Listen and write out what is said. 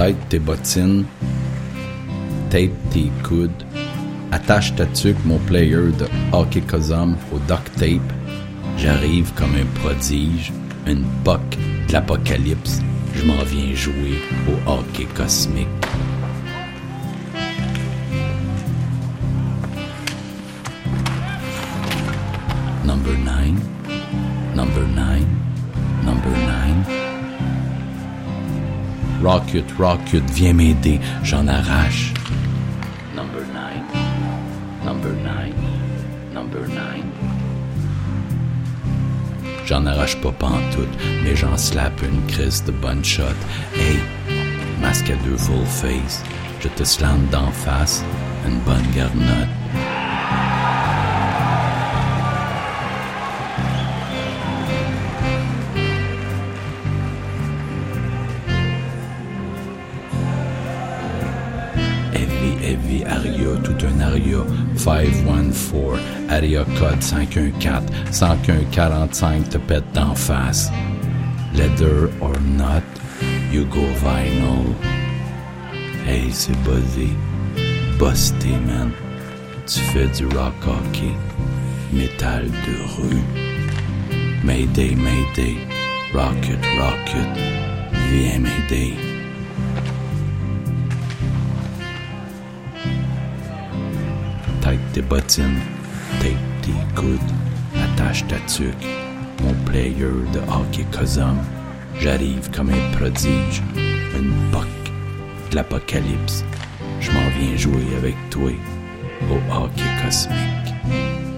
tête tes bottines, tape tes coudes, attache ta tuque mon player de hockey cosum au duct tape. J'arrive comme un prodige, une boque de l'apocalypse. Je m'en viens jouer au hockey cosmique. Number 9. Rocket, Rocket, viens m'aider, j'en arrache. Number nine, number nine, number nine. J'en arrache pas pantoute, mais j'en slap une crise de bonne shot. Hey, masque à deux full face, je te slam d'en face, une bonne garnotte. Heavy, aria, tout un aria. 514, area code 514, 115 te pète d'en face. Leather or not, you go vinyl. Hey, c'est buzzé. Busté, man. Tu fais du rock hockey. Métal de rue. Mayday, mayday. Rocket, rocket. Viens m'aider. Tes bottines, tape tes coudes, attache ta tuque. Mon player de hockey cosum, j'arrive comme un prodige, une poc de l'apocalypse. Je m'en viens jouer avec toi au hockey cosmique.